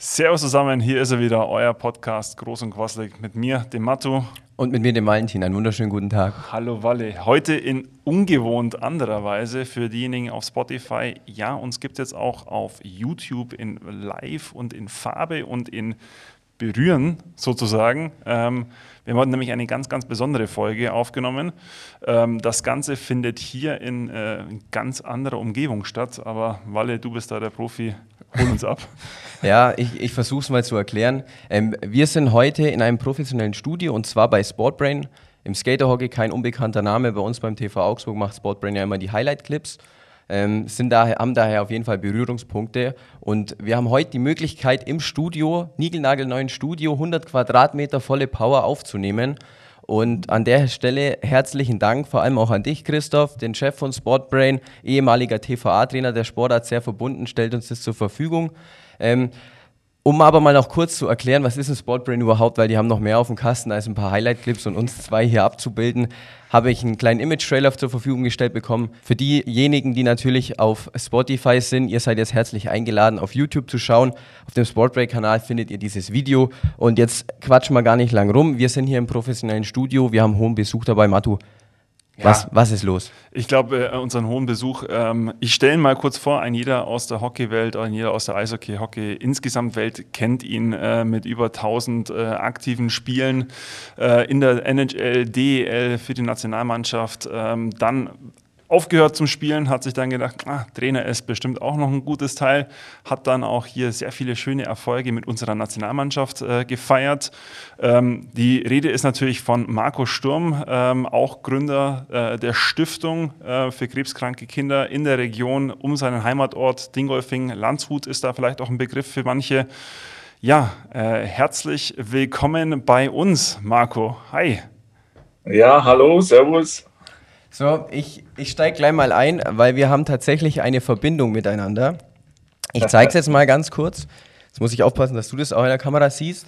Servus zusammen, hier ist er wieder, euer Podcast Groß und Quasselig mit mir, dem Matu. Und mit mir, dem Valentin. Einen wunderschönen guten Tag. Hallo Walle. Heute in ungewohnt anderer Weise für diejenigen auf Spotify. Ja, uns gibt es jetzt auch auf YouTube in Live und in Farbe und in Berühren sozusagen. Ähm, wir haben heute nämlich eine ganz, ganz besondere Folge aufgenommen. Ähm, das Ganze findet hier in äh, ganz anderer Umgebung statt. Aber Walle, du bist da der Profi. Hol uns ab. ja, ich, ich versuche es mal zu erklären. Ähm, wir sind heute in einem professionellen Studio und zwar bei Sportbrain. Im Skaterhockey kein unbekannter Name. Bei uns beim TV Augsburg macht Sportbrain ja immer die Highlight-Clips. Ähm, sind daher, haben daher auf jeden Fall Berührungspunkte. Und wir haben heute die Möglichkeit, im Studio, niegelnagelneuen Studio, 100 Quadratmeter volle Power aufzunehmen. Und an der Stelle herzlichen Dank, vor allem auch an dich, Christoph, den Chef von Sportbrain, ehemaliger TVA-Trainer der Sportart, sehr verbunden, stellt uns das zur Verfügung. Ähm, um aber mal noch kurz zu erklären, was ist ein Sportbrain überhaupt, weil die haben noch mehr auf dem Kasten als ein paar Highlight-Clips und uns zwei hier abzubilden, habe ich einen kleinen Image-Trailer zur Verfügung gestellt bekommen. Für diejenigen, die natürlich auf Spotify sind, ihr seid jetzt herzlich eingeladen, auf YouTube zu schauen. Auf dem Sportbreak-Kanal findet ihr dieses Video. Und jetzt quatschen wir gar nicht lang rum. Wir sind hier im professionellen Studio, wir haben hohen Besuch dabei. Matu, ja. was ist los? Ich glaube, äh, unseren hohen Besuch, ähm, ich stelle ihn mal kurz vor, ein jeder aus der Hockeywelt, ein jeder aus der Eishockey-Hockey insgesamt Welt kennt ihn äh, mit über 1000 äh, aktiven Spielen äh, in der NHL, DEL für die Nationalmannschaft, ähm, dann aufgehört zum Spielen, hat sich dann gedacht, ah, Trainer ist bestimmt auch noch ein gutes Teil, hat dann auch hier sehr viele schöne Erfolge mit unserer Nationalmannschaft äh, gefeiert. Ähm, die Rede ist natürlich von Marco Sturm, ähm, auch Gründer äh, der Stiftung äh, für krebskranke Kinder in der Region um seinen Heimatort Dingolfing. Landshut ist da vielleicht auch ein Begriff für manche. Ja, äh, herzlich willkommen bei uns, Marco. Hi. Ja, hallo, servus. So, ich, ich steige gleich mal ein, weil wir haben tatsächlich eine Verbindung miteinander. Ich zeige es jetzt mal ganz kurz. Jetzt muss ich aufpassen, dass du das auch in der Kamera siehst.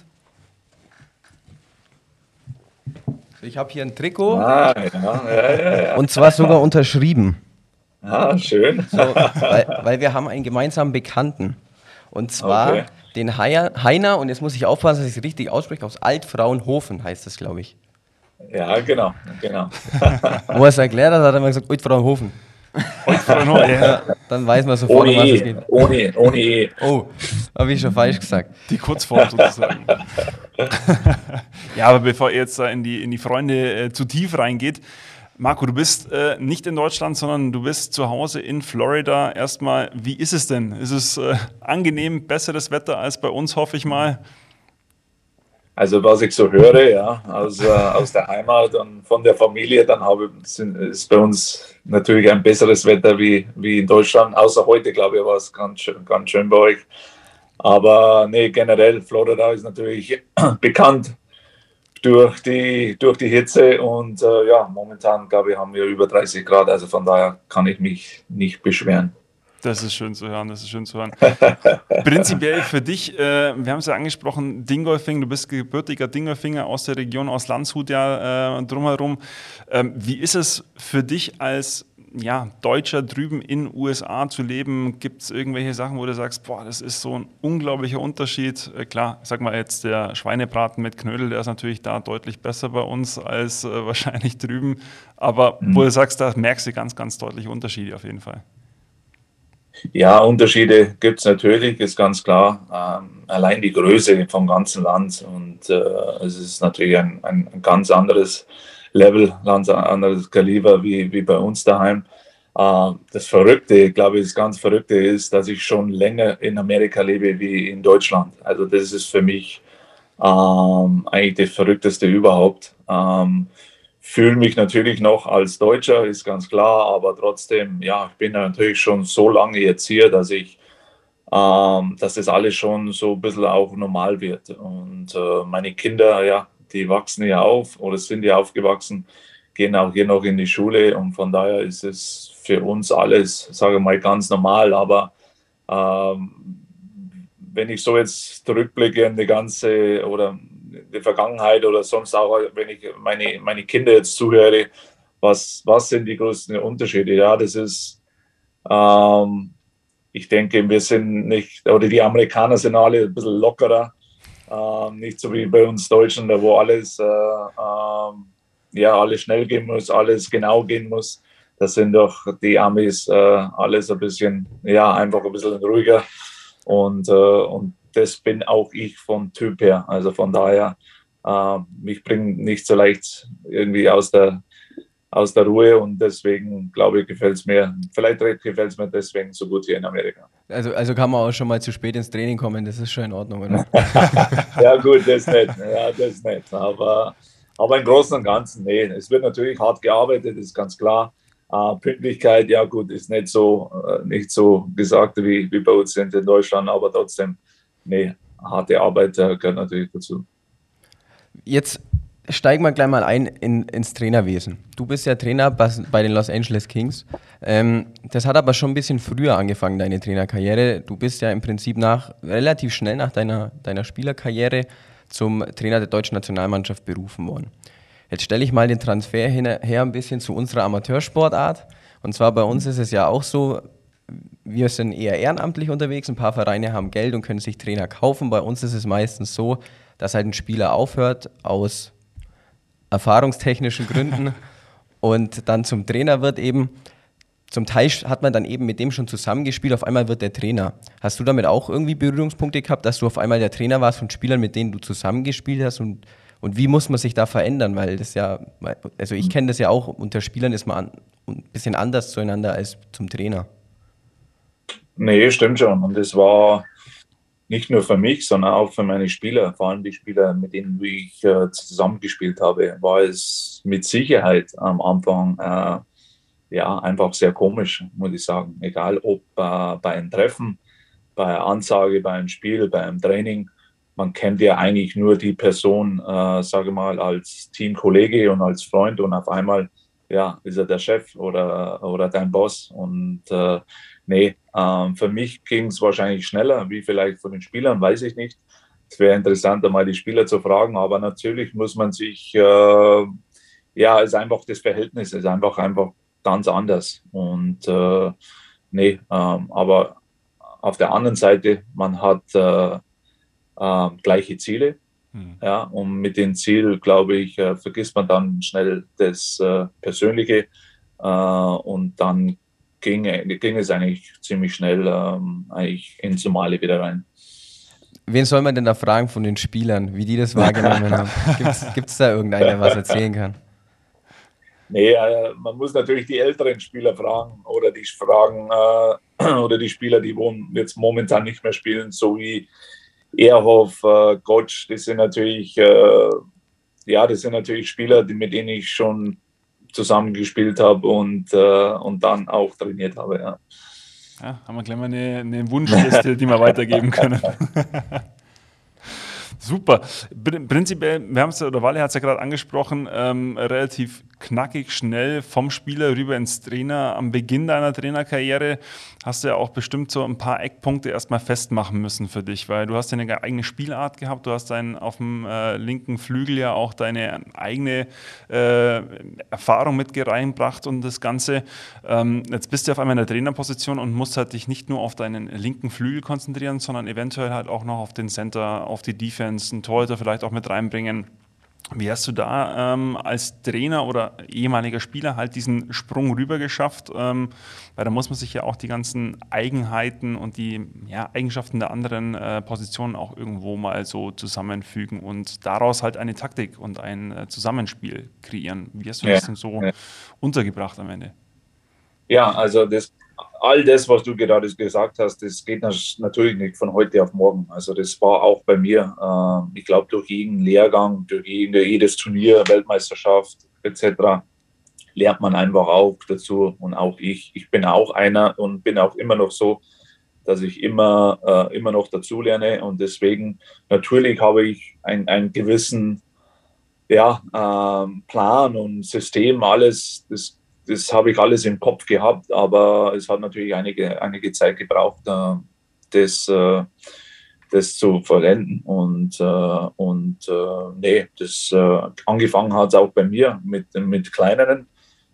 Ich habe hier ein Trikot. Ah, ja, ja, ja, und zwar sogar unterschrieben. Ah, schön. So, weil, weil, wir haben einen gemeinsamen Bekannten. Und zwar okay. den Heiner, und jetzt muss ich aufpassen, dass ich es richtig ausspreche, aus Altfraunhofen heißt das, glaube ich. Ja, genau, genau. Wo er es erklärt hat, hat er immer gesagt, Altfraunhofen. Altfraunhofen, ja. Dann weiß man sofort, ohne um was e. es geht. Ohne, ohne E. Oh, habe ich schon falsch gesagt. Die Kurzform sozusagen. ja, aber bevor ihr jetzt in die, in die Freunde äh, zu tief reingeht, Marco, du bist äh, nicht in Deutschland, sondern du bist zu Hause in Florida. Erstmal, wie ist es denn? Ist es äh, angenehm, besseres Wetter als bei uns, hoffe ich mal? Also was ich so höre, ja, aus, äh, aus der Heimat und von der Familie, dann habe, sind, ist bei uns natürlich ein besseres Wetter wie, wie in Deutschland. Außer heute, glaube ich, war es ganz, ganz schön bei euch. Aber nee, generell, Florida ist natürlich bekannt durch die, durch die Hitze und äh, ja, momentan, glaube ich, haben wir über 30 Grad. Also von daher kann ich mich nicht beschweren. Das ist schön zu hören, das ist schön zu hören. Prinzipiell für dich, äh, wir haben es ja angesprochen, Dingolfing, du bist gebürtiger Dingolfinger aus der Region, aus Landshut ja äh, drumherum. Ähm, wie ist es für dich als ja, Deutscher drüben in den USA zu leben? Gibt es irgendwelche Sachen, wo du sagst, boah, das ist so ein unglaublicher Unterschied? Äh, klar, sag mal jetzt der Schweinebraten mit Knödel, der ist natürlich da deutlich besser bei uns als äh, wahrscheinlich drüben. Aber mhm. wo du sagst, da merkst du ganz, ganz deutliche Unterschiede auf jeden Fall. Ja, Unterschiede gibt es natürlich, ist ganz klar. Ähm, allein die Größe vom ganzen Land und äh, es ist natürlich ein, ein, ganz anderes Level, ganz anderes Kaliber wie, wie bei uns daheim. Äh, das Verrückte, glaube ich, das ganz Verrückte ist, dass ich schon länger in Amerika lebe wie in Deutschland. Also das ist für mich ähm, eigentlich das Verrückteste überhaupt. Ähm, fühle mich natürlich noch als Deutscher, ist ganz klar, aber trotzdem, ja, ich bin natürlich schon so lange jetzt hier, dass ich, ähm, dass das alles schon so ein bisschen auch normal wird. Und äh, meine Kinder, ja, die wachsen ja auf oder sind ja aufgewachsen, gehen auch hier noch in die Schule und von daher ist es für uns alles, sage ich mal, ganz normal, aber ähm, wenn ich so jetzt zurückblicke in die ganze oder die Vergangenheit oder sonst auch, wenn ich meine, meine Kinder jetzt zuhöre, was, was sind die größten Unterschiede? Ja, das ist, ähm, ich denke, wir sind nicht, oder die Amerikaner sind alle ein bisschen lockerer, äh, nicht so wie bei uns Deutschen, da wo alles, äh, äh, ja, alles schnell gehen muss, alles genau gehen muss. Das sind doch die Amis äh, alles ein bisschen, ja, einfach ein bisschen ruhiger. Und, äh, und das bin auch ich vom Typ her. Also von daher, äh, mich bringt nicht so leicht irgendwie aus der, aus der Ruhe und deswegen glaube ich, gefällt es mir, vielleicht gefällt es mir deswegen so gut hier in Amerika. Also, also kann man auch schon mal zu spät ins Training kommen, das ist schon in Ordnung, oder? ja, gut, das nicht. Ja, das nicht. Aber, aber im Großen und Ganzen, nee, es wird natürlich hart gearbeitet, ist ganz klar. Uh, Pünktlichkeit, ja gut, ist nicht so, uh, nicht so gesagt wie, wie bei uns in Deutschland, aber trotzdem, nee, harte Arbeit uh, gehört natürlich dazu. Jetzt steigen wir gleich mal ein in, ins Trainerwesen. Du bist ja Trainer bei den Los Angeles Kings. Ähm, das hat aber schon ein bisschen früher angefangen, deine Trainerkarriere. Du bist ja im Prinzip nach, relativ schnell nach deiner, deiner Spielerkarriere zum Trainer der deutschen Nationalmannschaft berufen worden. Jetzt stelle ich mal den Transfer her ein bisschen zu unserer Amateursportart. Und zwar bei uns ist es ja auch so, wir sind eher ehrenamtlich unterwegs. Ein paar Vereine haben Geld und können sich Trainer kaufen. Bei uns ist es meistens so, dass halt ein Spieler aufhört aus erfahrungstechnischen Gründen und dann zum Trainer wird eben. Zum Teil hat man dann eben mit dem schon zusammengespielt, auf einmal wird der Trainer. Hast du damit auch irgendwie Berührungspunkte gehabt, dass du auf einmal der Trainer warst von Spielern, mit denen du zusammengespielt hast und und wie muss man sich da verändern? Weil das ja, also ich kenne das ja auch, unter Spielern ist man ein bisschen anders zueinander als zum Trainer. Nee, stimmt schon. Und das war nicht nur für mich, sondern auch für meine Spieler, vor allem die Spieler, mit denen ich äh, zusammengespielt habe, war es mit Sicherheit am Anfang äh, ja einfach sehr komisch, muss ich sagen. Egal ob äh, bei einem Treffen, bei einer Ansage, bei einem Spiel, bei einem Training man kennt ja eigentlich nur die Person, äh, sage mal, als Teamkollege und als Freund und auf einmal, ja, ist er der Chef oder, oder dein Boss. Und äh, nee, äh, für mich ging es wahrscheinlich schneller, wie vielleicht von den Spielern, weiß ich nicht. Es wäre interessant, mal die Spieler zu fragen, aber natürlich muss man sich, äh, ja, ist einfach das Verhältnis, ist einfach, einfach ganz anders. Und äh, nee, ähm, aber auf der anderen Seite, man hat äh, äh, gleiche Ziele. Mhm. Ja, und mit dem Ziel, glaube ich, äh, vergisst man dann schnell das äh, Persönliche äh, und dann ging, ging es eigentlich ziemlich schnell ähm, eigentlich ins Normale wieder rein. Wen soll man denn da fragen von den Spielern, wie die das wahrgenommen haben? Gibt es da irgendeinen, der was erzählen kann? Nee, äh, man muss natürlich die älteren Spieler fragen oder die fragen äh, oder die Spieler, die jetzt momentan nicht mehr spielen, so wie Ehrhoff, äh, Gotsch, das sind natürlich, äh, ja, das sind natürlich Spieler, die, mit denen ich schon zusammengespielt habe und, äh, und dann auch trainiert habe. Ja. Ja, haben wir gleich mal eine, eine Wunschliste, die wir weitergeben können. Super. Prinzipiell, wir haben es, oder Walle hat es ja gerade angesprochen, ähm, relativ knackig, schnell vom Spieler rüber ins Trainer. Am Beginn deiner Trainerkarriere hast du ja auch bestimmt so ein paar Eckpunkte erstmal festmachen müssen für dich, weil du hast ja eine eigene Spielart gehabt, du hast deinen auf dem äh, linken Flügel ja auch deine eigene äh, Erfahrung mit reingebracht und das Ganze. Ähm, jetzt bist du auf einmal in der Trainerposition und musst halt dich nicht nur auf deinen linken Flügel konzentrieren, sondern eventuell halt auch noch auf den Center, auf die Defense Defense, einen Torhüter vielleicht auch mit reinbringen. Wie hast du da ähm, als Trainer oder ehemaliger Spieler halt diesen Sprung rüber geschafft? Ähm, weil da muss man sich ja auch die ganzen Eigenheiten und die ja, Eigenschaften der anderen äh, Positionen auch irgendwo mal so zusammenfügen und daraus halt eine Taktik und ein äh, Zusammenspiel kreieren. Wie hast du ja, das denn so ja. untergebracht am Ende? Ja, also das all das, was du gerade gesagt hast, das geht natürlich nicht von heute auf morgen. Also das war auch bei mir. Ähm, ich glaube, durch jeden Lehrgang, durch jedes Turnier, Weltmeisterschaft etc. lernt man einfach auch dazu. Und auch ich. Ich bin auch einer und bin auch immer noch so, dass ich immer, äh, immer noch dazu lerne. Und deswegen, natürlich habe ich einen gewissen ja, ähm, Plan und System, alles, das das habe ich alles im Kopf gehabt, aber es hat natürlich einige, einige Zeit gebraucht, äh, das, äh, das zu vollenden. Und, äh, und nee, das angefangen hat es auch bei mir mit, mit kleineren.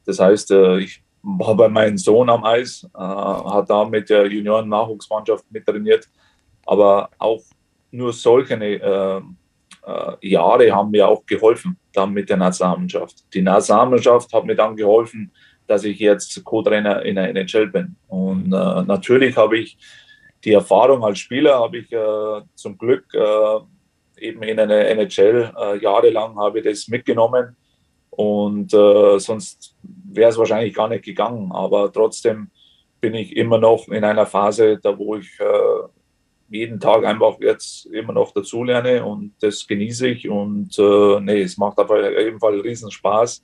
Das heißt, ich war bei meinem Sohn am Eis, hat da mit der Junioren-Nachwuchsmannschaft mit trainiert. Aber auch nur solche Jahre haben mir auch geholfen, dann mit der Nationalmannschaft. Die Nationalmannschaft hat mir dann geholfen, dass ich jetzt Co-Trainer in der NHL bin. Und äh, natürlich habe ich die Erfahrung als Spieler, habe ich äh, zum Glück äh, eben in einer NHL äh, jahrelang habe ich das mitgenommen. Und äh, sonst wäre es wahrscheinlich gar nicht gegangen. Aber trotzdem bin ich immer noch in einer Phase, da wo ich jeden Tag einfach jetzt immer noch dazulerne und das genieße ich und äh, nee, es macht auf jeden Fall riesen Spaß.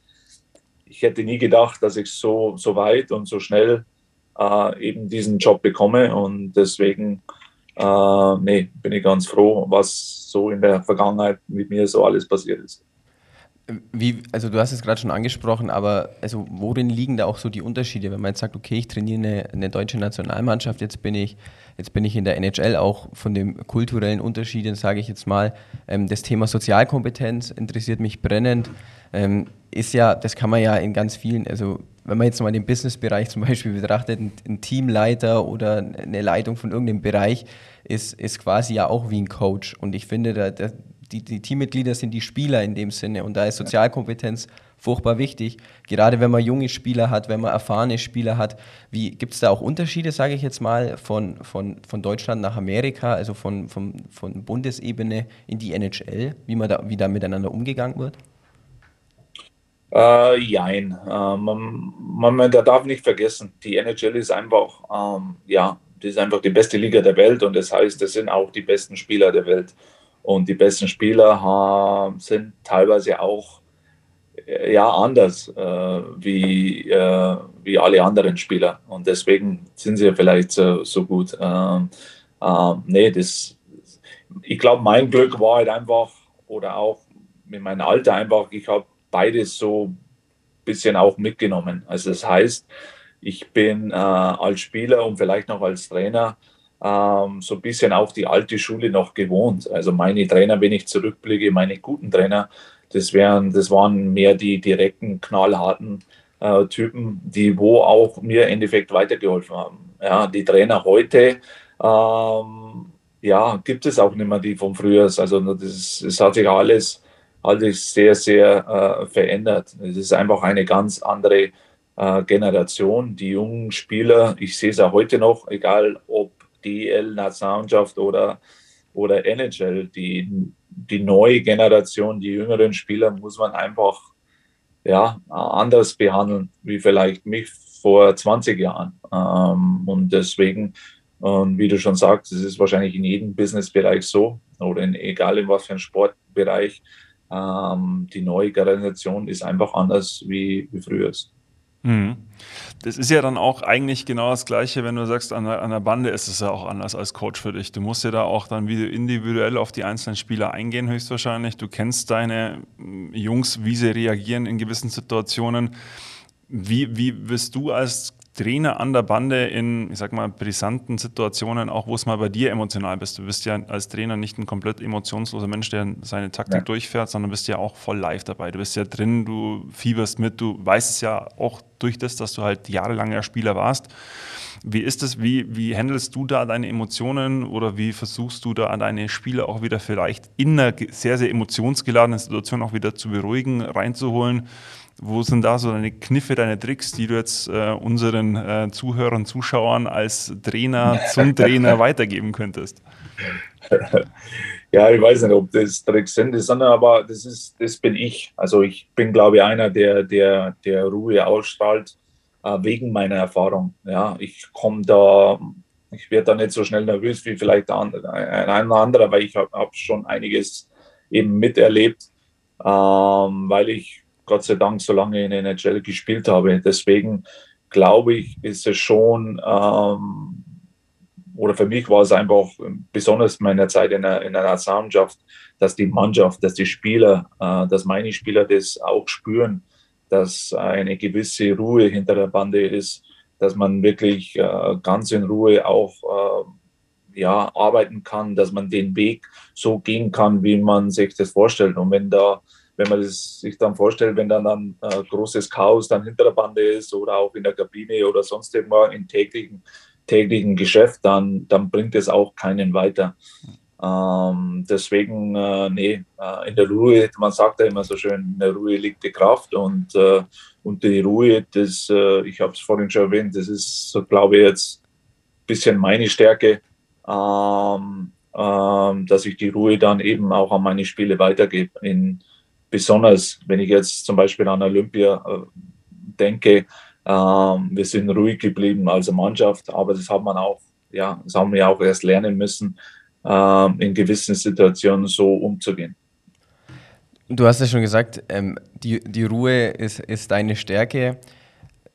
Ich hätte nie gedacht, dass ich so, so weit und so schnell äh, eben diesen Job bekomme und deswegen äh, nee, bin ich ganz froh, was so in der Vergangenheit mit mir so alles passiert ist. Wie, also du hast es gerade schon angesprochen, aber also worin liegen da auch so die Unterschiede, wenn man jetzt sagt, okay, ich trainiere eine, eine, deutsche Nationalmannschaft, jetzt bin ich, jetzt bin ich in der NHL auch von den kulturellen Unterschieden, sage ich jetzt mal, ähm, das Thema Sozialkompetenz interessiert mich brennend, ähm, ist ja, das kann man ja in ganz vielen, also wenn man jetzt mal den Businessbereich zum Beispiel betrachtet, ein, ein Teamleiter oder eine Leitung von irgendeinem Bereich ist, ist quasi ja auch wie ein Coach. Und ich finde, da, da die, die Teammitglieder sind die Spieler in dem Sinne und da ist Sozialkompetenz furchtbar wichtig. Gerade wenn man junge Spieler hat, wenn man erfahrene Spieler hat. Wie gibt es da auch Unterschiede, sage ich jetzt mal, von, von, von Deutschland nach Amerika, also von, von, von Bundesebene in die NHL, wie, man da, wie da miteinander umgegangen wird? Äh, jein. Äh, man, man, da darf nicht vergessen, die NHL ist einfach, ähm, ja, das ist einfach die beste Liga der Welt und das heißt, das sind auch die besten Spieler der Welt. Und die besten Spieler haben, sind teilweise auch äh, ja, anders äh, wie, äh, wie alle anderen Spieler. Und deswegen sind sie vielleicht so, so gut. Ähm, ähm, nee, das, ich glaube, mein Glück war halt einfach, oder auch mit meinem Alter einfach, ich habe beides so ein bisschen auch mitgenommen. Also das heißt, ich bin äh, als Spieler und vielleicht noch als Trainer ähm, so ein bisschen auch die alte Schule noch gewohnt. Also meine Trainer, wenn ich zurückblicke, meine guten Trainer, das, wären, das waren mehr die direkten, knallharten äh, Typen, die wo auch mir im Endeffekt weitergeholfen haben. Ja, die Trainer heute, ähm, ja, gibt es auch nicht mehr die von früher. Also das, das hat sich alles, alles sehr, sehr äh, verändert. Es ist einfach eine ganz andere äh, Generation. Die jungen Spieler, ich sehe es ja heute noch, egal ob DL-Nationalmannschaft oder, oder NHL. Die, die neue Generation, die jüngeren Spieler muss man einfach ja, anders behandeln, wie vielleicht mich vor 20 Jahren. Ähm, und deswegen, und wie du schon sagst, es ist wahrscheinlich in jedem Businessbereich so, oder in, egal in was für einem Sportbereich, ähm, die neue Generation ist einfach anders wie, wie früher ist. Mhm. Das ist ja dann auch eigentlich genau das Gleiche, wenn du sagst, an der, an der Bande ist es ja auch anders als Coach für dich. Du musst ja da auch dann wieder individuell auf die einzelnen Spieler eingehen, höchstwahrscheinlich. Du kennst deine mm, Jungs, wie sie reagieren in gewissen Situationen. Wie, wie wirst du als Trainer an der Bande in, ich sag mal, brisanten Situationen, auch wo es mal bei dir emotional bist. Du bist ja als Trainer nicht ein komplett emotionsloser Mensch, der seine Taktik ja. durchfährt, sondern bist ja auch voll live dabei. Du bist ja drin, du fieberst mit, du weißt es ja auch durch das, dass du halt jahrelanger Spieler warst. Wie ist es, wie, wie handelst du da deine Emotionen oder wie versuchst du da deine Spieler auch wieder vielleicht in einer sehr, sehr emotionsgeladenen Situation auch wieder zu beruhigen, reinzuholen? Wo sind da so deine Kniffe, deine Tricks, die du jetzt äh, unseren äh, Zuhörern, Zuschauern als Trainer zum Trainer weitergeben könntest? Ja, ich weiß nicht, ob das Tricks sind, sondern aber das ist, das bin ich. Also ich bin, glaube ich, einer, der, der, der Ruhe ausstrahlt äh, wegen meiner Erfahrung. Ja, ich komme da, ich werde da nicht so schnell nervös wie vielleicht ein, ein anderer, weil ich habe hab schon einiges eben miterlebt, ähm, weil ich Gott sei Dank so lange in der NHL gespielt habe. Deswegen glaube ich, ist es schon, ähm, oder für mich war es einfach besonders in meiner Zeit in der, in der Nationalmannschaft, dass die Mannschaft, dass die Spieler, äh, dass meine Spieler das auch spüren, dass eine gewisse Ruhe hinter der Bande ist, dass man wirklich äh, ganz in Ruhe auch äh, ja, arbeiten kann, dass man den Weg so gehen kann, wie man sich das vorstellt. Und wenn da wenn man das sich dann vorstellt, wenn dann, dann äh, großes Chaos dann hinter der Bande ist oder auch in der Kabine oder sonst irgendwo im täglichen, täglichen Geschäft, dann, dann bringt es auch keinen weiter. Ähm, deswegen, äh, nee, äh, in der Ruhe, man sagt ja immer so schön, in der Ruhe liegt die Kraft und, äh, und die Ruhe, das, äh, ich habe es vorhin schon erwähnt, das ist, so, glaube ich, jetzt ein bisschen meine Stärke, ähm, ähm, dass ich die Ruhe dann eben auch an meine Spiele weitergebe. In, besonders, wenn ich jetzt zum Beispiel an Olympia äh, denke, ähm, wir sind ruhig geblieben als Mannschaft, aber das hat man auch, ja, das haben wir auch erst lernen müssen, ähm, in gewissen Situationen so umzugehen. Du hast ja schon gesagt, ähm, die, die Ruhe ist, ist deine Stärke.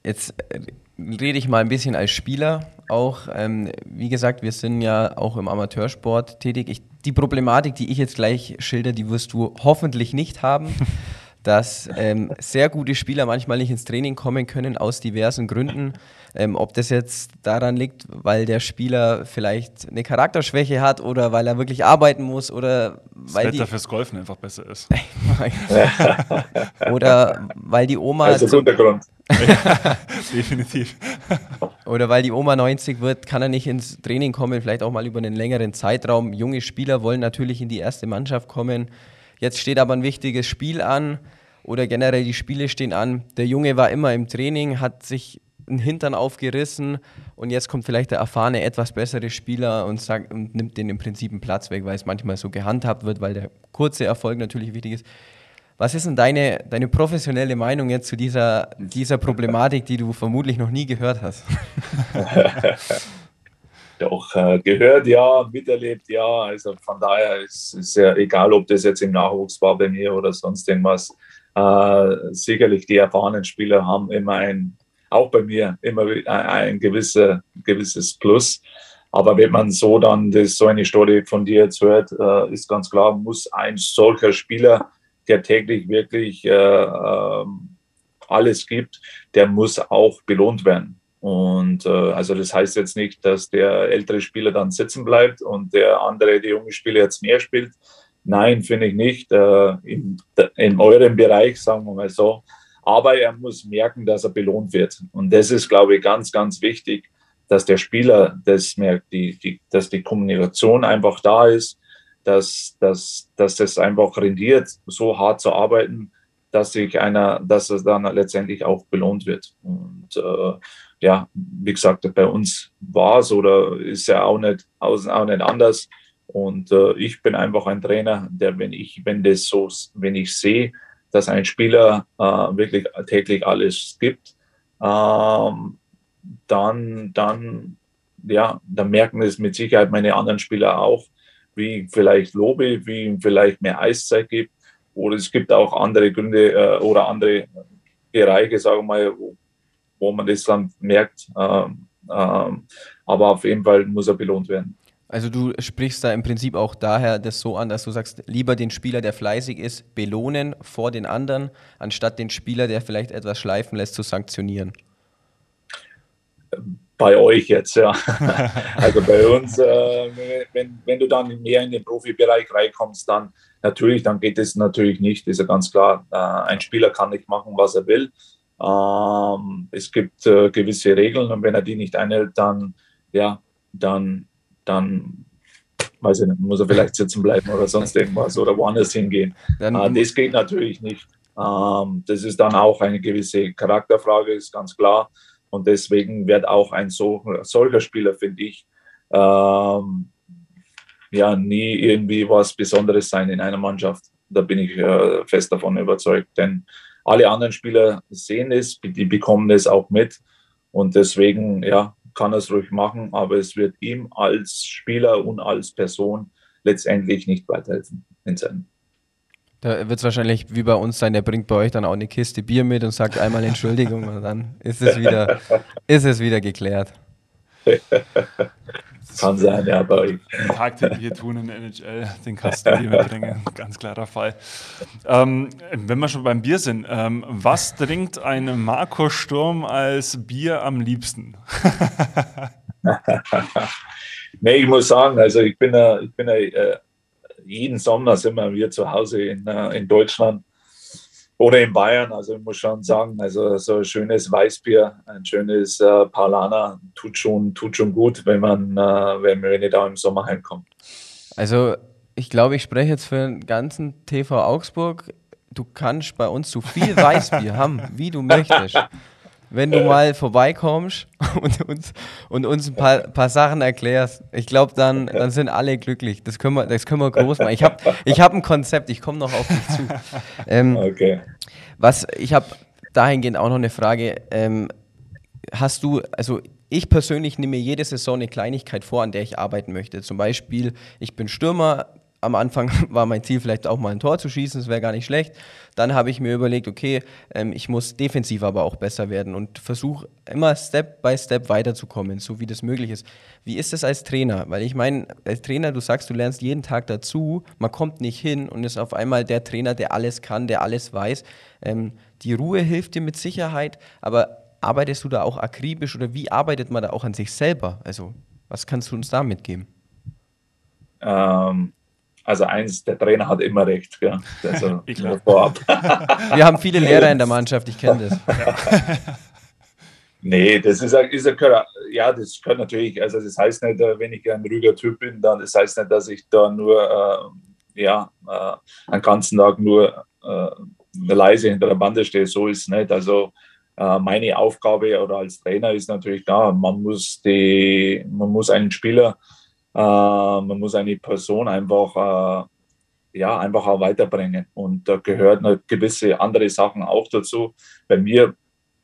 Jetzt äh, rede ich mal ein bisschen als Spieler auch. Ähm, wie gesagt, wir sind ja auch im Amateursport tätig. Ich die Problematik, die ich jetzt gleich schilder, die wirst du hoffentlich nicht haben, dass ähm, sehr gute Spieler manchmal nicht ins Training kommen können aus diversen Gründen. Ähm, ob das jetzt daran liegt, weil der Spieler vielleicht eine Charakterschwäche hat oder weil er wirklich arbeiten muss oder das weil Wetter die, fürs Golfen einfach besser ist. oder weil die Oma Also zum- guter Grund. Definitiv. Oder weil die Oma 90 wird, kann er nicht ins Training kommen, vielleicht auch mal über einen längeren Zeitraum. Junge Spieler wollen natürlich in die erste Mannschaft kommen. Jetzt steht aber ein wichtiges Spiel an oder generell die Spiele stehen an. Der Junge war immer im Training, hat sich einen Hintern aufgerissen und jetzt kommt vielleicht der erfahrene, etwas bessere Spieler und, sagt, und nimmt den im Prinzip einen Platz weg, weil es manchmal so gehandhabt wird, weil der kurze Erfolg natürlich wichtig ist. Was ist denn deine, deine professionelle Meinung jetzt zu dieser, dieser Problematik, die du vermutlich noch nie gehört hast? Doch, äh, gehört ja, miterlebt ja. Also von daher ist es ja egal, ob das jetzt im Nachwuchs war bei mir oder sonst irgendwas. Äh, sicherlich die erfahrenen Spieler haben immer ein, auch bei mir, immer ein, gewisse, gewisses Plus. Aber wenn man so dann das, so eine Story von dir jetzt hört, äh, ist ganz klar, muss ein solcher Spieler, der täglich wirklich äh, ähm, alles gibt, der muss auch belohnt werden. Und äh, also das heißt jetzt nicht, dass der ältere Spieler dann sitzen bleibt und der andere, der junge Spieler jetzt mehr spielt. Nein, finde ich nicht. Äh, in, in eurem Bereich, sagen wir mal so. Aber er muss merken, dass er belohnt wird. Und das ist, glaube ich, ganz, ganz wichtig, dass der Spieler das merkt, die, die, dass die Kommunikation einfach da ist, dass, dass, dass das einfach rendiert, so hart zu arbeiten, dass sich einer, dass es dann letztendlich auch belohnt wird. Und äh, ja, wie gesagt, bei uns war es oder ist ja auch nicht, auch nicht anders. Und äh, ich bin einfach ein Trainer, der, wenn ich, wenn das so, wenn ich sehe, dass ein Spieler äh, wirklich täglich alles gibt, ähm, dann, dann, ja, dann merken es mit Sicherheit meine anderen Spieler auch, wie ich vielleicht lobe, wie ihm vielleicht mehr Eiszeit gibt. Oder es gibt auch andere Gründe äh, oder andere Bereiche, sagen wir mal, wo, wo man das dann merkt. Ähm, ähm, aber auf jeden Fall muss er belohnt werden. Also du sprichst da im Prinzip auch daher das so an, dass du sagst, lieber den Spieler, der fleißig ist, belohnen vor den anderen, anstatt den Spieler, der vielleicht etwas schleifen lässt, zu sanktionieren. Bei euch jetzt, ja. also bei uns, äh, wenn, wenn du dann mehr in den Profibereich reinkommst, dann natürlich, dann geht es natürlich nicht, ist ja ganz klar. Äh, ein Spieler kann nicht machen, was er will. Ähm, es gibt äh, gewisse Regeln und wenn er die nicht einhält, dann, ja, dann, dann, weiß ich nicht, muss er vielleicht sitzen bleiben oder sonst irgendwas oder woanders hingehen. Äh, das geht natürlich nicht. Ähm, das ist dann auch eine gewisse Charakterfrage, ist ganz klar. Und deswegen wird auch ein so, solcher Spieler, finde ich, ähm, ja, nie irgendwie was Besonderes sein in einer Mannschaft. Da bin ich äh, fest davon überzeugt. Denn alle anderen Spieler sehen es, die bekommen es auch mit. Und deswegen, ja, kann er es ruhig machen, aber es wird ihm als Spieler und als Person letztendlich nicht weiterhelfen in seinem da wird es wahrscheinlich wie bei uns sein, der bringt bei euch dann auch eine Kiste Bier mit und sagt einmal Entschuldigung und dann ist es wieder, ist es wieder geklärt. Kann sein, ja, euch. Den Tag, den wir tun in der NHL, den Kasten Bier mitbringen, ganz klarer Fall. Ähm, wenn wir schon beim Bier sind, ähm, was trinkt ein Marco Sturm als Bier am liebsten? nee, ich muss sagen, also ich bin, ich bin äh, jeden Sommer sind wir hier zu Hause in, äh, in Deutschland oder in Bayern, also ich muss schon sagen, also so ein schönes Weißbier, ein schönes äh, Paulaner tut schon, tut schon gut, wenn man, äh, wenn, wenn ich da im Sommer heimkomme. Also ich glaube, ich spreche jetzt für den ganzen TV Augsburg. Du kannst bei uns so viel Weißbier haben, wie du möchtest. Wenn du mal vorbeikommst und uns, und uns ein paar, paar Sachen erklärst, ich glaube, dann, dann sind alle glücklich. Das können wir, das können wir groß machen. Ich habe ich hab ein Konzept, ich komme noch auf dich zu. Ähm, okay. Was, ich habe dahingehend auch noch eine Frage. Ähm, hast du, also ich persönlich nehme mir jede Saison eine Kleinigkeit vor, an der ich arbeiten möchte. Zum Beispiel, ich bin Stürmer, am Anfang war mein Ziel vielleicht auch mal ein Tor zu schießen, das wäre gar nicht schlecht. Dann habe ich mir überlegt, okay, ähm, ich muss defensiv aber auch besser werden und versuche immer Step by Step weiterzukommen, so wie das möglich ist. Wie ist das als Trainer? Weil ich meine, als Trainer, du sagst, du lernst jeden Tag dazu, man kommt nicht hin und ist auf einmal der Trainer, der alles kann, der alles weiß. Ähm, die Ruhe hilft dir mit Sicherheit, aber arbeitest du da auch akribisch oder wie arbeitet man da auch an sich selber? Also, was kannst du uns da mitgeben? Ähm, also eins, der Trainer hat immer recht. Gell? Also vorab. Wir haben viele Lehrer in der Mannschaft, ich kenne das. Nee, das ist, ist ein, ja, das kann natürlich, also das heißt nicht, äh, wenn ich ein ruhiger Typ bin, dann das heißt nicht, dass ich da nur, äh, ja, äh, einen ganzen Tag nur äh, leise hinter der Bande stehe. So ist es nicht. Also äh, meine Aufgabe oder als Trainer ist natürlich da, man muss die, man muss einen Spieler man muss eine Person einfach, äh, ja, einfach auch weiterbringen. Und da gehört eine gewisse andere Sachen auch dazu. Bei mir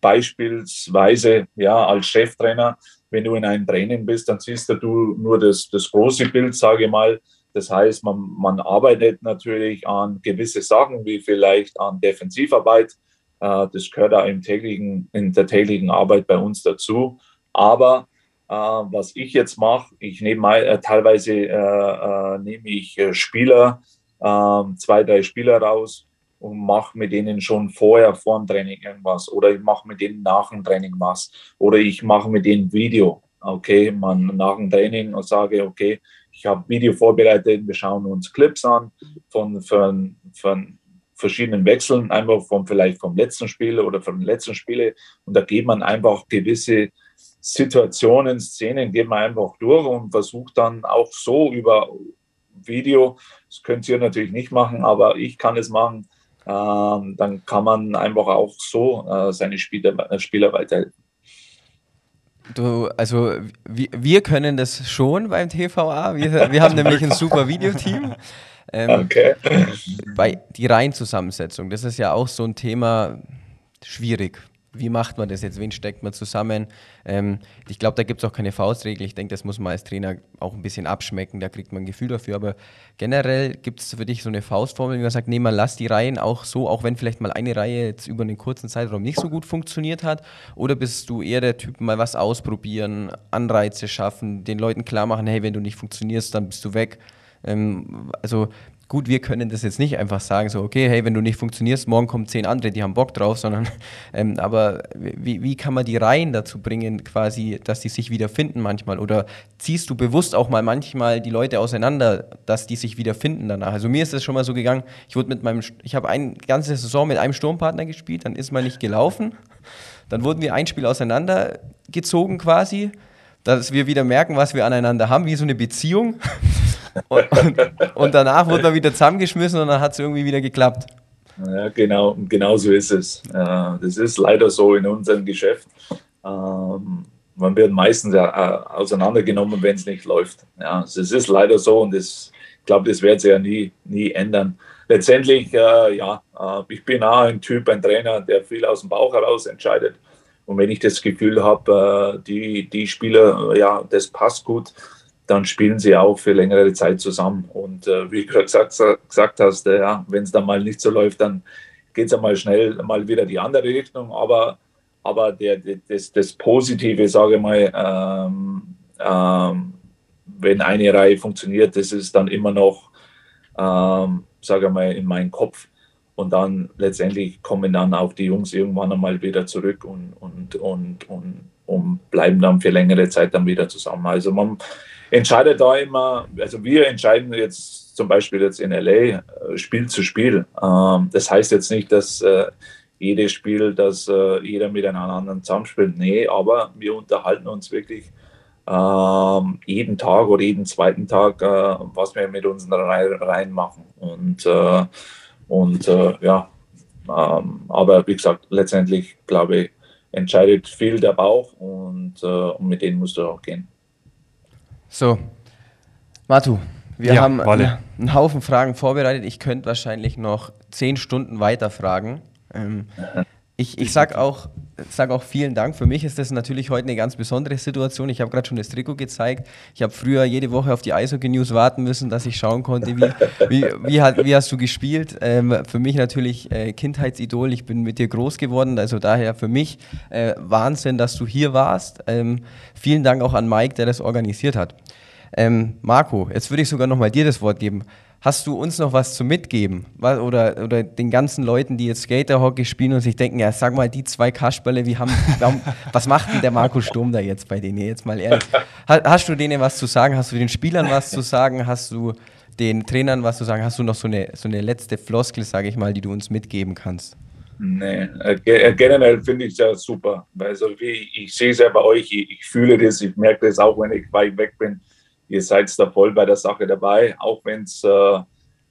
beispielsweise, ja, als Cheftrainer, wenn du in einem Training bist, dann siehst du nur das, das große Bild, sage ich mal. Das heißt, man, man arbeitet natürlich an gewisse Sachen, wie vielleicht an Defensivarbeit. Äh, das gehört auch im täglichen, in der täglichen Arbeit bei uns dazu. Aber äh, was ich jetzt mache, ich nehme äh, teilweise äh, äh, nehme ich äh, Spieler, ähm, zwei, drei Spieler raus und mache mit denen schon vorher vor dem Training irgendwas. Oder ich mache mit denen nach dem Training was. Oder ich mache mit denen Video. Okay, man nach dem Training und sage, okay, ich habe Video vorbereitet, wir schauen uns Clips an von, von, von verschiedenen Wechseln, einfach vom vielleicht vom letzten Spiel oder von den letzten Spiele. Und da geht man einfach gewisse Situationen, Szenen geht man einfach durch und versucht dann auch so über Video, das könnt ihr natürlich nicht machen, aber ich kann es machen, ähm, dann kann man einfach auch so äh, seine Spieler, äh, Spieler weiterhelfen. Du, also wir, wir können das schon beim TVA. Wir, wir haben nämlich ein super Videoteam. Ähm, okay. Bei die Reihenzusammensetzung, das ist ja auch so ein Thema schwierig wie macht man das jetzt, wen steckt man zusammen? Ähm, ich glaube, da gibt es auch keine Faustregel. Ich denke, das muss man als Trainer auch ein bisschen abschmecken, da kriegt man ein Gefühl dafür. Aber generell gibt es für dich so eine Faustformel, wie man sagt, nee, man lass die Reihen auch so, auch wenn vielleicht mal eine Reihe jetzt über einen kurzen Zeitraum nicht so gut funktioniert hat. Oder bist du eher der Typ, mal was ausprobieren, Anreize schaffen, den Leuten klar machen, hey, wenn du nicht funktionierst, dann bist du weg. Ähm, also gut, wir können das jetzt nicht einfach sagen, so, okay, hey, wenn du nicht funktionierst, morgen kommen zehn andere, die haben Bock drauf, sondern, ähm, aber wie, wie kann man die Reihen dazu bringen, quasi, dass die sich wiederfinden manchmal? Oder ziehst du bewusst auch mal manchmal die Leute auseinander, dass die sich wiederfinden danach? Also mir ist es schon mal so gegangen, ich wurde mit meinem, ich habe eine ganze Saison mit einem Sturmpartner gespielt, dann ist man nicht gelaufen, dann wurden wir ein Spiel auseinandergezogen quasi, dass wir wieder merken, was wir aneinander haben, wie so eine Beziehung. Und, und, und danach wurde man wieder zusammengeschmissen und dann hat es irgendwie wieder geklappt. Ja, genau, genau so ist es. Das ist leider so in unserem Geschäft. Ähm, man wird meistens auseinandergenommen, wenn es nicht läuft. Ja, es ist leider so und das, ich glaube, das wird sich ja nie, nie ändern. Letztendlich, äh, ja, äh, ich bin auch ein Typ, ein Trainer, der viel aus dem Bauch heraus entscheidet. Und wenn ich das Gefühl habe, äh, die, die Spieler, ja, das passt gut, dann spielen sie auch für längere Zeit zusammen. Und äh, wie du gesagt, gesagt hast, äh, ja, wenn es dann mal nicht so läuft, dann geht es ja mal schnell mal wieder die andere Richtung. Aber, aber der, der das, das Positive, sage ich mal, ähm, ähm, wenn eine Reihe funktioniert, das ist dann immer noch, ähm, sage ich mal, in meinem Kopf. Und dann letztendlich kommen dann auch die Jungs irgendwann einmal wieder zurück und, und, und, und, und bleiben dann für längere Zeit dann wieder zusammen. Also man, entscheidet da immer, also wir entscheiden jetzt zum Beispiel jetzt in LA, äh, Spiel zu Spiel. Ähm, das heißt jetzt nicht, dass äh, jedes Spiel, dass äh, jeder mit einem anderen zusammenspielt. Nee, aber wir unterhalten uns wirklich ähm, jeden Tag oder jeden zweiten Tag, was wir mit unseren Reihen machen. Und, und ja, ähm, aber wie gesagt, letztendlich glaube ich, entscheidet viel der Bauch und, und mit denen musst du auch gehen. So, Matu, wir ja, haben vale. einen Haufen Fragen vorbereitet. Ich könnte wahrscheinlich noch zehn Stunden weiter fragen. Ähm, ich, ich sage auch, sag auch vielen Dank. Für mich ist das natürlich heute eine ganz besondere Situation. Ich habe gerade schon das Trikot gezeigt. Ich habe früher jede Woche auf die Eishockey News warten müssen, dass ich schauen konnte, wie, wie, wie, hat, wie hast du gespielt. Ähm, für mich natürlich äh, Kindheitsidol. Ich bin mit dir groß geworden. Also daher für mich äh, Wahnsinn, dass du hier warst. Ähm, vielen Dank auch an Mike, der das organisiert hat. Ähm, Marco, jetzt würde ich sogar noch mal dir das Wort geben. Hast du uns noch was zu mitgeben? Oder, oder den ganzen Leuten, die jetzt Skaterhockey spielen und sich denken, ja, sag mal, die zwei Kasperle, wie haben, warum, was macht denn der Marco Sturm da jetzt bei denen? Jetzt mal ehrlich. Hast du denen was zu sagen? Hast du den Spielern was zu sagen? Hast du den Trainern was zu sagen? Hast du noch so eine, so eine letzte Floskel, sage ich mal, die du uns mitgeben kannst? Nee, äh, äh, generell finde ich es ja super. Also wie ich sehe es ja bei euch, ich, ich, fühle das, ich merke das auch, wenn ich weit weg bin ihr seid da voll bei der Sache dabei, auch wenn es äh,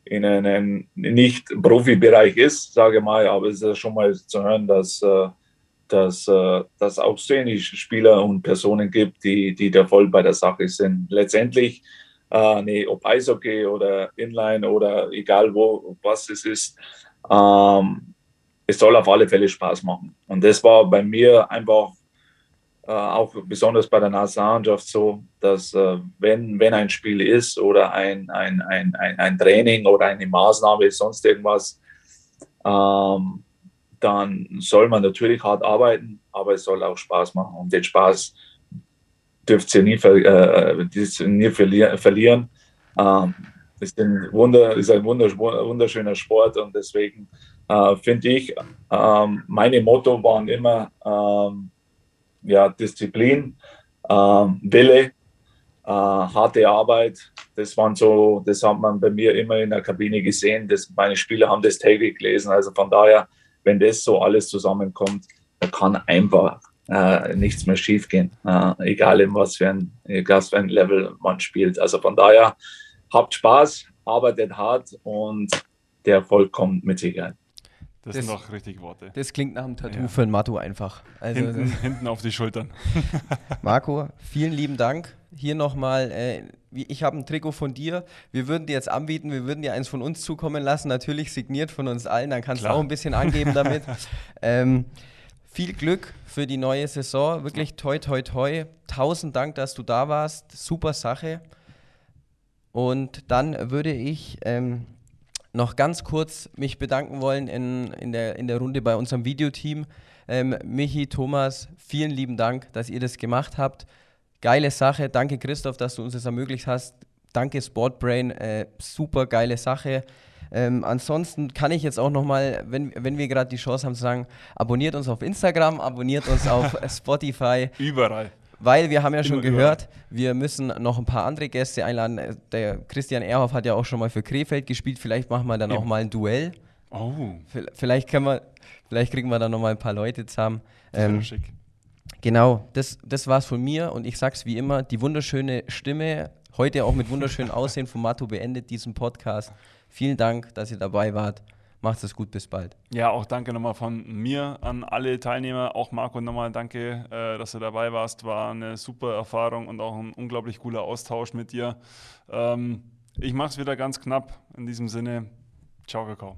in einem nicht Profibereich ist, sage ich mal, aber es ist schon mal zu hören, dass äh, äh, auch wenig Spieler und Personen gibt, die, die da voll bei der Sache sind. Letztendlich, äh, nee, ob Eishockey oder Inline oder egal wo, was es ist, ähm, es soll auf alle Fälle Spaß machen. Und das war bei mir einfach äh, auch besonders bei der Nationalmannschaft so, dass äh, wenn, wenn ein Spiel ist oder ein, ein, ein, ein, ein Training oder eine Maßnahme, sonst irgendwas, ähm, dann soll man natürlich hart arbeiten, aber es soll auch Spaß machen. Und den Spaß dürft ihr nie, äh, nie verlieren. Ähm, ist ein, Wunder, ist ein wunderschöner Sport und deswegen äh, finde ich, ähm, meine Motto waren immer, ähm, ja, Disziplin, äh, Wille, äh, harte Arbeit. Das waren so, das hat man bei mir immer in der Kabine gesehen. Das, meine Spieler haben das täglich gelesen. Also von daher, wenn das so alles zusammenkommt, da kann einfach äh, nichts mehr schiefgehen. Äh, egal in was für, ein, was für ein Level man spielt. Also von daher, habt Spaß, arbeitet hart und der Erfolg kommt mit Sicherheit. Das, das, sind doch richtig Worte. Das klingt nach einem Tattoo ja. für ein Matu einfach. Also hinten, hinten, auf die Schultern. Marco, vielen lieben Dank. Hier nochmal, äh, ich habe ein Trikot von dir. Wir würden dir jetzt anbieten, wir würden dir eins von uns zukommen lassen. Natürlich signiert von uns allen, dann kannst Klar. du auch ein bisschen angeben damit. ähm, viel Glück für die neue Saison. Wirklich toi, toi, toi. Tausend Dank, dass du da warst. Super Sache. Und dann würde ich ähm, noch ganz kurz mich bedanken wollen in, in, der, in der Runde bei unserem Videoteam. Ähm, Michi, Thomas, vielen lieben Dank, dass ihr das gemacht habt. Geile Sache. Danke, Christoph, dass du uns das ermöglicht hast. Danke, Sportbrain. Äh, super geile Sache. Ähm, ansonsten kann ich jetzt auch nochmal, wenn, wenn wir gerade die Chance haben zu sagen, abonniert uns auf Instagram, abonniert uns auf Spotify. Überall. Weil wir haben ja schon gehört, wir müssen noch ein paar andere Gäste einladen. Der Christian Erhoff hat ja auch schon mal für Krefeld gespielt. Vielleicht machen wir dann Eben. auch mal ein Duell. Oh. Vielleicht, können wir, vielleicht kriegen wir dann noch mal ein paar Leute zusammen. Ähm, schick. Genau, das, das war's von mir und ich sag's wie immer, die wunderschöne Stimme, heute auch mit wunderschönem Aussehen von Matu beendet diesen Podcast. Vielen Dank, dass ihr dabei wart. Macht es gut, bis bald. Ja, auch danke nochmal von mir an alle Teilnehmer. Auch Marco nochmal danke, äh, dass du dabei warst. War eine super Erfahrung und auch ein unglaublich cooler Austausch mit dir. Ähm, ich mache es wieder ganz knapp. In diesem Sinne, ciao, Kakao.